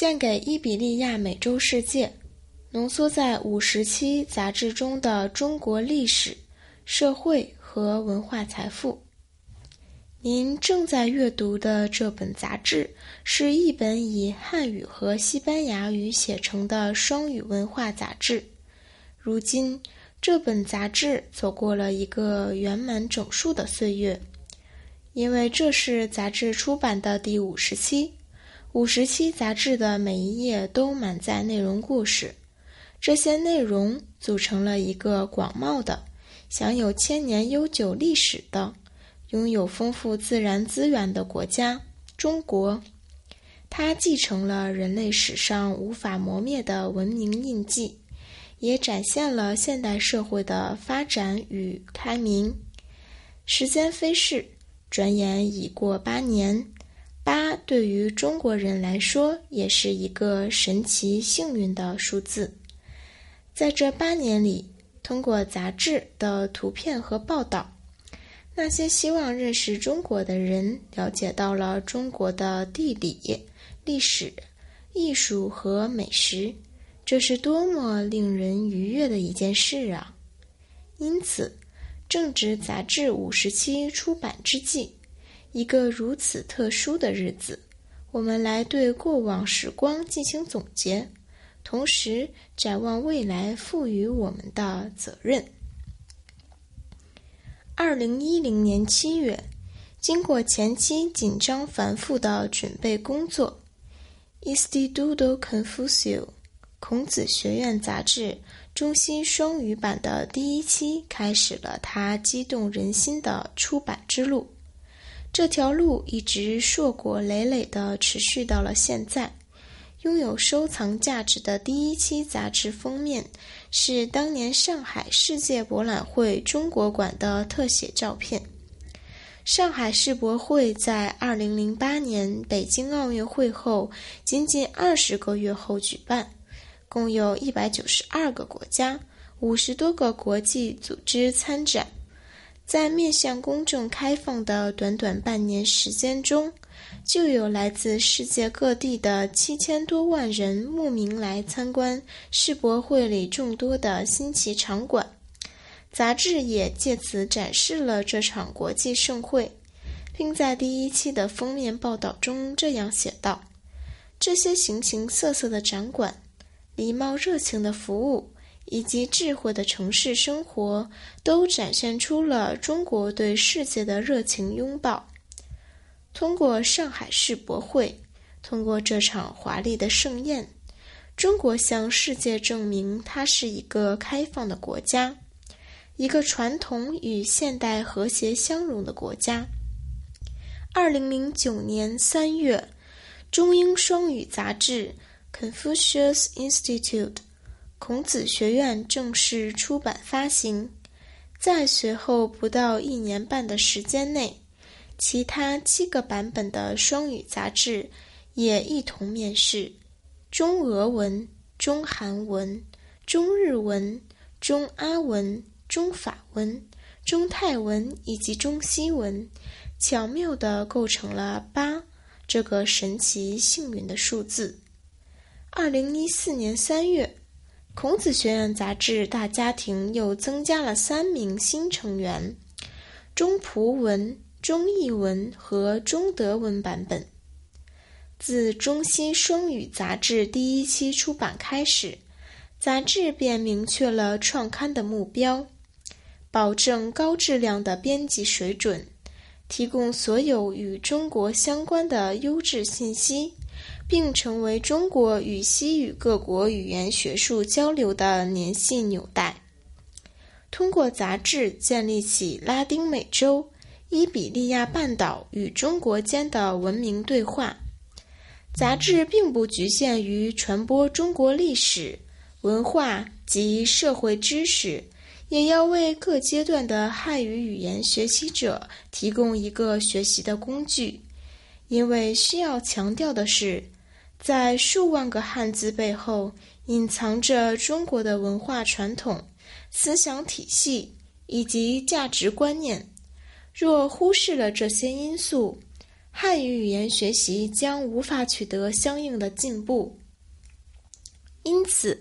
献给伊比利亚美洲世界，浓缩在五十期杂志中的中国历史、社会和文化财富。您正在阅读的这本杂志是一本以汉语和西班牙语写成的双语文化杂志。如今，这本杂志走过了一个圆满整数的岁月，因为这是杂志出版的第五十期。五十期杂志的每一页都满载内容故事，这些内容组成了一个广袤的、享有千年悠久历史的。拥有丰富自然资源的国家——中国，它继承了人类史上无法磨灭的文明印记，也展现了现代社会的发展与开明。时间飞逝，转眼已过八年，八对于中国人来说也是一个神奇幸运的数字。在这八年里，通过杂志的图片和报道。那些希望认识中国的人了解到了中国的地理、历史、艺术和美食，这是多么令人愉悦的一件事啊！因此，正值杂志五十期出版之际，一个如此特殊的日子，我们来对过往时光进行总结，同时展望未来赋予我们的责任。二零一零年七月，经过前期紧张繁复的准备工作，《Instituto Confucio》孔子学院杂志中西双语版的第一期开始了它激动人心的出版之路。这条路一直硕果累累地持续到了现在。拥有收藏价值的第一期杂志封面是当年上海世界博览会中国馆的特写照片。上海世博会在2008年北京奥运会后仅仅二十个月后举办，共有一百九十二个国家、五十多个国际组织参展。在面向公众开放的短短半年时间中，就有来自世界各地的七千多万人慕名来参观世博会里众多的新奇场馆。杂志也借此展示了这场国际盛会，并在第一期的封面报道中这样写道：“这些形形色色的展馆，礼貌热情的服务。”以及智慧的城市生活，都展现出了中国对世界的热情拥抱。通过上海世博会，通过这场华丽的盛宴，中国向世界证明它是一个开放的国家，一个传统与现代和谐相融的国家。二零零九年三月，中英双语杂志《Confucius Institute》。孔子学院正式出版发行，在随后不到一年半的时间内，其他七个版本的双语杂志也一同面世：中俄文、中韩文、中日文、中阿文、中法文、中泰文以及中西文，巧妙地构成了八这个神奇幸运的数字。二零一四年三月。孔子学院杂志大家庭又增加了三名新成员：中葡文、中译文和中德文版本。自中西双语杂志第一期出版开始，杂志便明确了创刊的目标：保证高质量的编辑水准，提供所有与中国相关的优质信息。并成为中国与西语各国语言学术交流的联系纽带。通过杂志建立起拉丁美洲、伊比利亚半岛与中国间的文明对话。杂志并不局限于传播中国历史、文化及社会知识，也要为各阶段的汉语语言学习者提供一个学习的工具。因为需要强调的是。在数万个汉字背后，隐藏着中国的文化传统、思想体系以及价值观念。若忽视了这些因素，汉语语言学习将无法取得相应的进步。因此，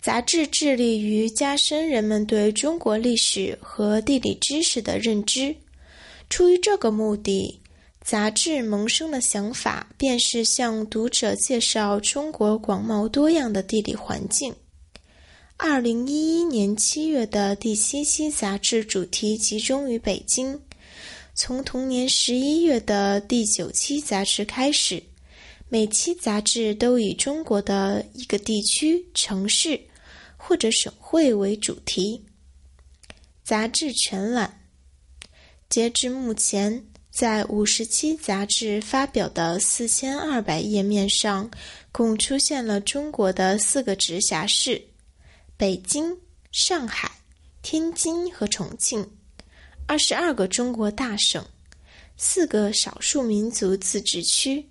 杂志致力于加深人们对中国历史和地理知识的认知。出于这个目的，杂志萌生的想法便是向读者介绍中国广袤多样的地理环境。二零一一年七月的第七期杂志主题集中于北京。从同年十一月的第九期杂志开始，每期杂志都以中国的一个地区、城市或者省会为主题。杂志全览，截至目前，在五十七杂志发表的四千二百页面上，共出现了中国的四个直辖市。北京、上海、天津和重庆，二十二个中国大省，四个少数民族自治区，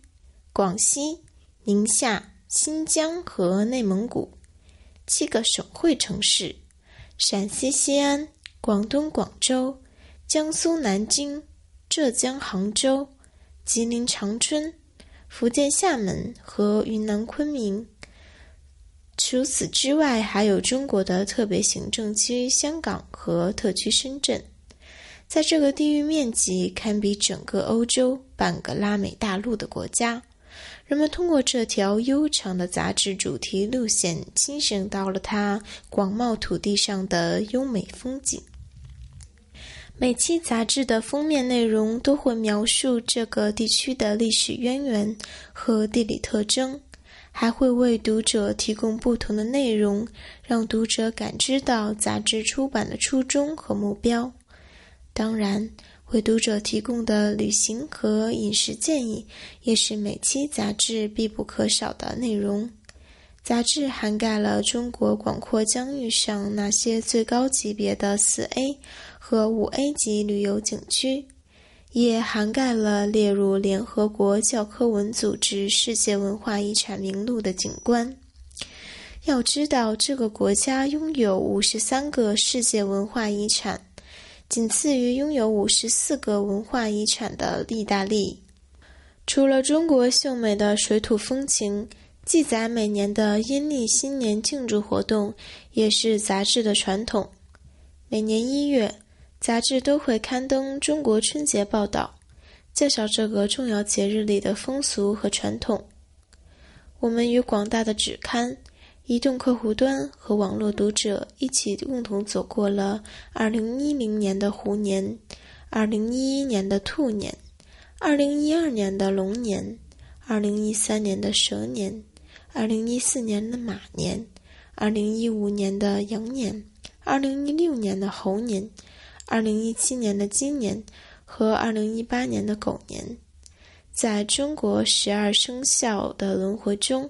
广西、宁夏、新疆和内蒙古，七个省会城市，陕西西安、广东广州、江苏南京、浙江杭州、吉林长春、福建厦门和云南昆明。除此之外，还有中国的特别行政区香港和特区深圳，在这个地域面积堪比整个欧洲、半个拉美大陆的国家，人们通过这条悠长的杂志主题路线，亲身到了它广袤土地上的优美风景。每期杂志的封面内容都会描述这个地区的历史渊源和地理特征。还会为读者提供不同的内容，让读者感知到杂志出版的初衷和目标。当然，为读者提供的旅行和饮食建议也是每期杂志必不可少的内容。杂志涵盖了中国广阔疆域上那些最高级别的四 A 和五 A 级旅游景区。也涵盖了列入联合国教科文组织世界文化遗产名录的景观。要知道，这个国家拥有五十三个世界文化遗产，仅次于拥有五十四个文化遗产的意大利。除了中国秀美的水土风情，记载每年的阴历新年庆祝活动也是杂志的传统。每年一月。杂志都会刊登中国春节报道，介绍这个重要节日里的风俗和传统。我们与广大的纸刊、移动客户端和网络读者一起共同走过了2010年的虎年、2011年的兔年、2012年的龙年、2013年的蛇年、2014年的马年、2015年的羊年、2016年的猴年。二零一七年的鸡年和二零一八年的狗年，在中国十二生肖的轮回中，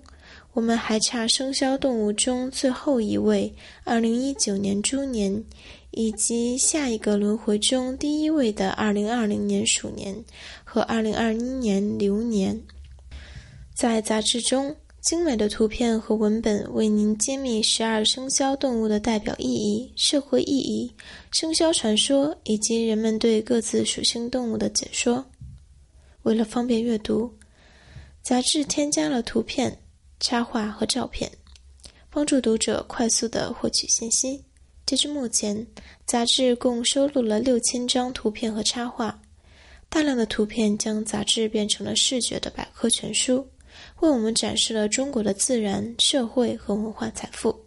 我们还差生肖动物中最后一位二零一九年猪年，以及下一个轮回中第一位的二零二零年鼠年和二零二一年牛年。在杂志中。精美的图片和文本为您揭秘十二生肖动物的代表意义、社会意义、生肖传说以及人们对各自属性动物的解说。为了方便阅读，杂志添加了图片、插画和照片，帮助读者快速的获取信息。截至目前，杂志共收录了六千张图片和插画，大量的图片将杂志变成了视觉的百科全书。为我们展示了中国的自然、社会和文化财富。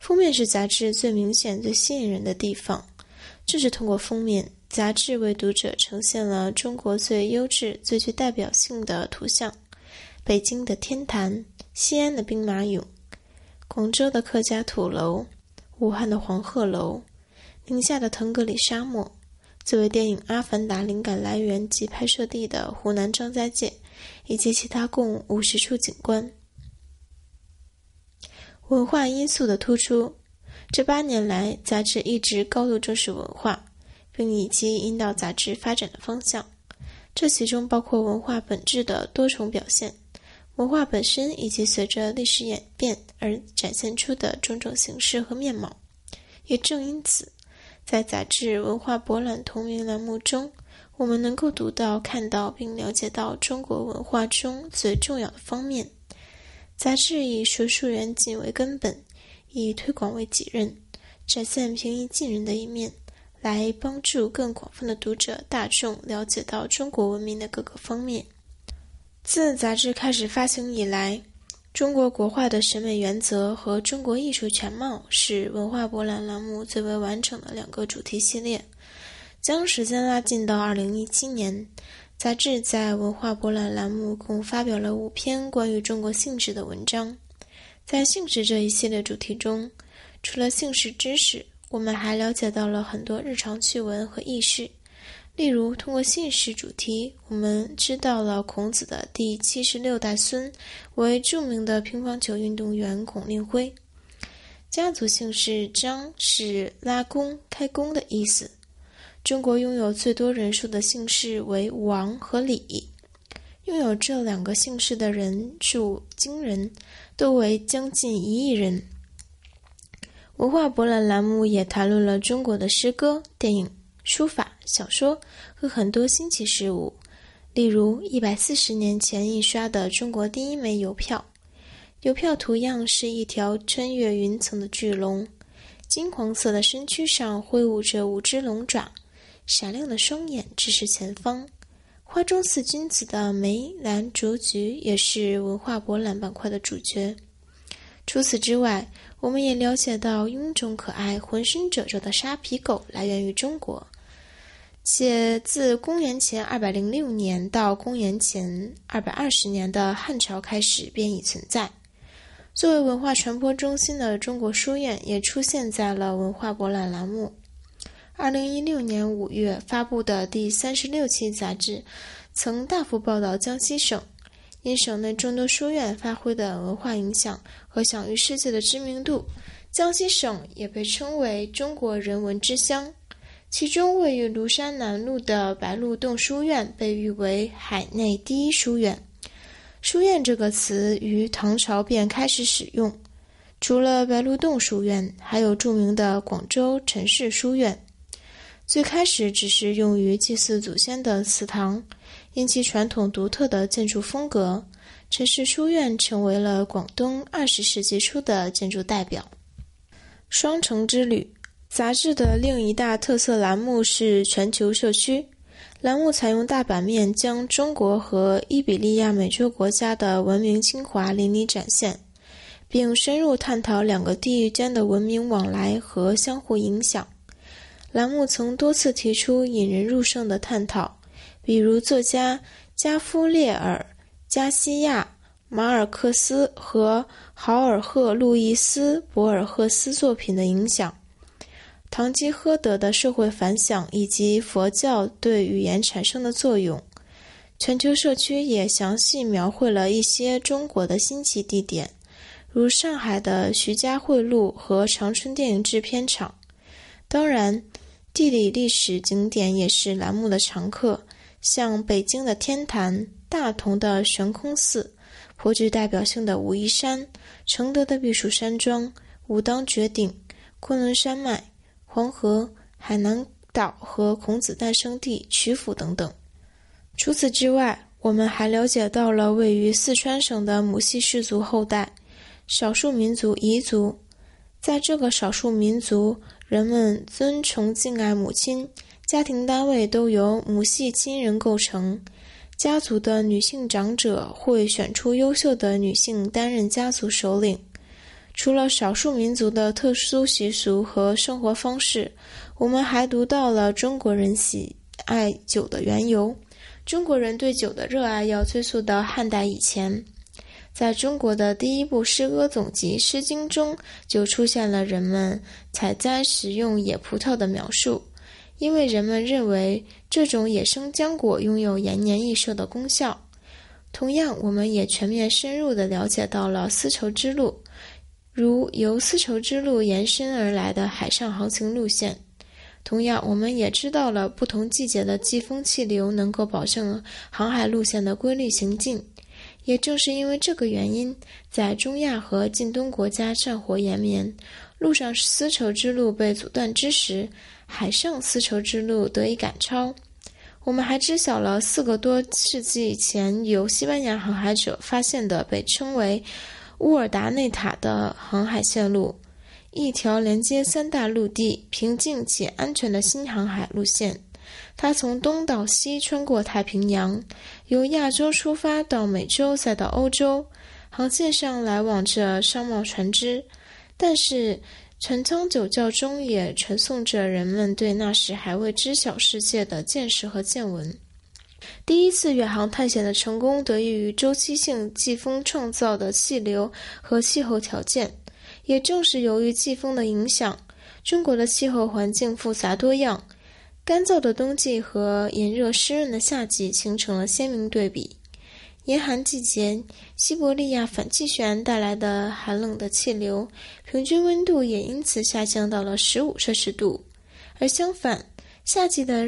封面是杂志最明显、最吸引人的地方。正是通过封面，杂志为读者呈现了中国最优质、最具代表性的图像：北京的天坛、西安的兵马俑、广州的客家土楼、武汉的黄鹤楼、宁夏的腾格里沙漠。作为电影《阿凡达》灵感来源及拍摄地的湖南张家界。以及其他共五十处景观。文化因素的突出，这八年来，杂志一直高度重视文化，并以及引导杂志发展的方向。这其中包括文化本质的多重表现、文化本身以及随着历史演变而展现出的种种形式和面貌。也正因此，在杂志文化博览同名栏目中。我们能够读到、看到并了解到中国文化中最重要的方面。杂志以学术严谨为根本，以推广为己任，展现平易近人的一面，来帮助更广泛的读者大众了解到中国文明的各个方面。自杂志开始发行以来，中国国画的审美原则和中国艺术全貌是文化博览栏目最为完整的两个主题系列。将时间拉近到二零一七年。杂志在文化博览栏目共发表了五篇关于中国姓氏的文章。在姓氏这一系列主题中，除了姓氏知识，我们还了解到了很多日常趣闻和轶事。例如，通过姓氏主题，我们知道了孔子的第七十六代孙为著名的乒乓球运动员孔令辉。家族姓氏张是拉弓、开弓的意思。中国拥有最多人数的姓氏为王和李，拥有这两个姓氏的人数惊人，都为将近一亿人。文化博览栏目也谈论了中国的诗歌、电影、书法、小说和很多新奇事物，例如一百四十年前印刷的中国第一枚邮票，邮票图样是一条穿越云层的巨龙，金黄色的身躯上挥舞着五只龙爪。闪亮的双眼直视前方，花中四君子的梅兰竹菊也是文化博览板块的主角。除此之外，我们也了解到臃肿可爱、浑身褶皱的沙皮狗来源于中国，且自公元前二百零六年到公元前二百二十年的汉朝开始便已存在。作为文化传播中心的中国书院也出现在了文化博览栏目。二零一六年五月发布的第三十六期杂志，曾大幅报道江西省，因省内众多书院发挥的文化影响和享誉世界的知名度，江西省也被称为中国人文之乡。其中位于庐山南路的白鹿洞书院被誉为海内第一书院。书院这个词于唐朝便开始使用，除了白鹿洞书院，还有著名的广州陈氏书院。最开始只是用于祭祀祖先的祠堂，因其传统独特的建筑风格，陈氏书院成为了广东二十世纪初的建筑代表。双城之旅杂志的另一大特色栏目是全球社区，栏目采用大版面将中国和伊比利亚美洲国家的文明精华淋漓展现，并深入探讨两个地域间的文明往来和相互影响。栏目曾多次提出引人入胜的探讨，比如作家加夫列尔·加西亚·马尔克斯和豪尔赫·路易斯·博尔赫斯作品的影响，堂吉诃德的社会反响以及佛教对语言产生的作用。全球社区也详细描绘了一些中国的新奇地点，如上海的徐家汇路和长春电影制片厂。当然。地理历史景点也是栏目的常客，像北京的天坛、大同的悬空寺、颇具代表性的武夷山、承德的避暑山庄、武当绝顶、昆仑山脉、黄河、海南岛和孔子诞生地曲阜等等。除此之外，我们还了解到了位于四川省的母系氏族后代——少数民族彝族，在这个少数民族。人们尊崇敬爱母亲，家庭单位都由母系亲人构成。家族的女性长者会选出优秀的女性担任家族首领。除了少数民族的特殊习俗和生活方式，我们还读到了中国人喜爱酒的缘由。中国人对酒的热爱要追溯到汉代以前。在中国的第一部诗歌总集《诗经》中，就出现了人们采摘食用野葡萄的描述，因为人们认为这种野生浆果拥有延年益寿的功效。同样，我们也全面深入地了解到了丝绸之路，如由丝绸之路延伸而来的海上航行路线。同样，我们也知道了不同季节的季风气流能够保证航海路线的规律行进。也正是因为这个原因，在中亚和近东国家战火延绵、陆上丝绸之路被阻断之时，海上丝绸之路得以赶超。我们还知晓了四个多世纪前由西班牙航海者发现的被称为乌尔达内塔的航海线路，一条连接三大陆地、平静且安全的新航海路线。它从东到西穿过太平洋，由亚洲出发到美洲，再到欧洲。航线上来往着商贸船只，但是陈仓酒窖中也传颂着人们对那时还未知晓世界的见识和见闻。第一次远航探险的成功得益于周期性季风创造的气流和气候条件。也正是由于季风的影响，中国的气候环境复杂多样，干燥的冬季和炎热湿润的夏季形成了鲜明对比。严寒季节，西伯利亚反气旋带来的寒冷的气流，平均温度也因此下降到了十五摄氏度。而相反，夏季的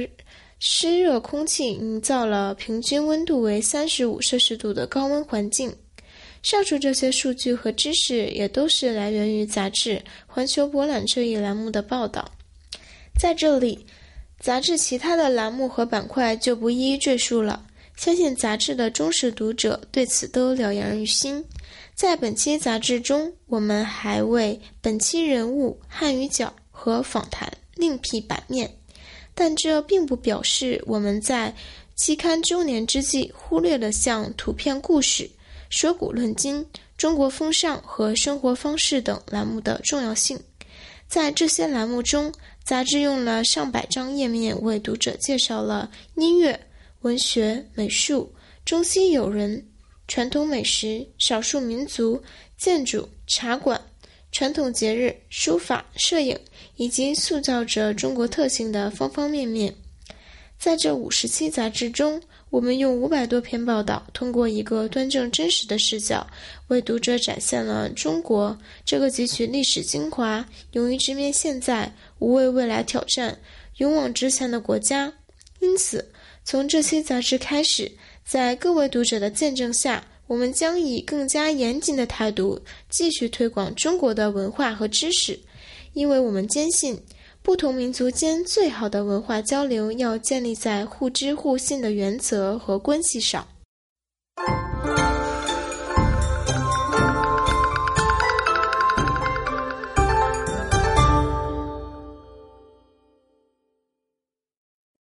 湿热空气营造了平均温度为三十五摄氏度的高温环境。上述这些数据和知识也都是来源于杂志《环球博览》这一栏目的报道。在这里，杂志其他的栏目和板块就不一一赘述了。相信杂志的忠实读者对此都了然于心。在本期杂志中，我们还为本期人物、汉语角和访谈另辟版面，但这并不表示我们在期刊周年之际忽略了像图片故事、说古论今、中国风尚和生活方式等栏目的重要性。在这些栏目中，杂志用了上百张页面为读者介绍了音乐。文学、美术、中西友人、传统美食、少数民族、建筑、茶馆、传统节日、书法、摄影，以及塑造着中国特性的方方面面。在这五十期杂志中，我们用五百多篇报道，通过一个端正真实的视角，为读者展现了中国这个汲取历史精华、勇于直面现在、无畏未来挑战、勇往直前的国家。因此。从这期杂志开始，在各位读者的见证下，我们将以更加严谨的态度继续推广中国的文化和知识，因为我们坚信，不同民族间最好的文化交流要建立在互知互信的原则和关系上。